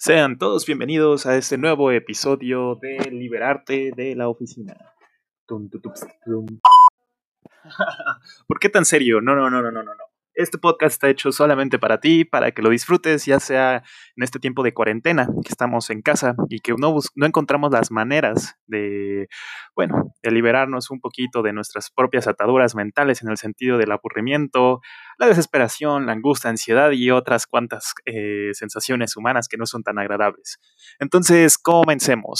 Sean todos bienvenidos a este nuevo episodio de Liberarte de la Oficina. ¿Por qué tan serio? No, no, no, no, no, no. Este podcast está hecho solamente para ti, para que lo disfrutes, ya sea en este tiempo de cuarentena, que estamos en casa y que no, no encontramos las maneras de, bueno, de liberarnos un poquito de nuestras propias ataduras mentales en el sentido del aburrimiento, la desesperación, la angustia, ansiedad y otras cuantas eh, sensaciones humanas que no son tan agradables. Entonces, comencemos.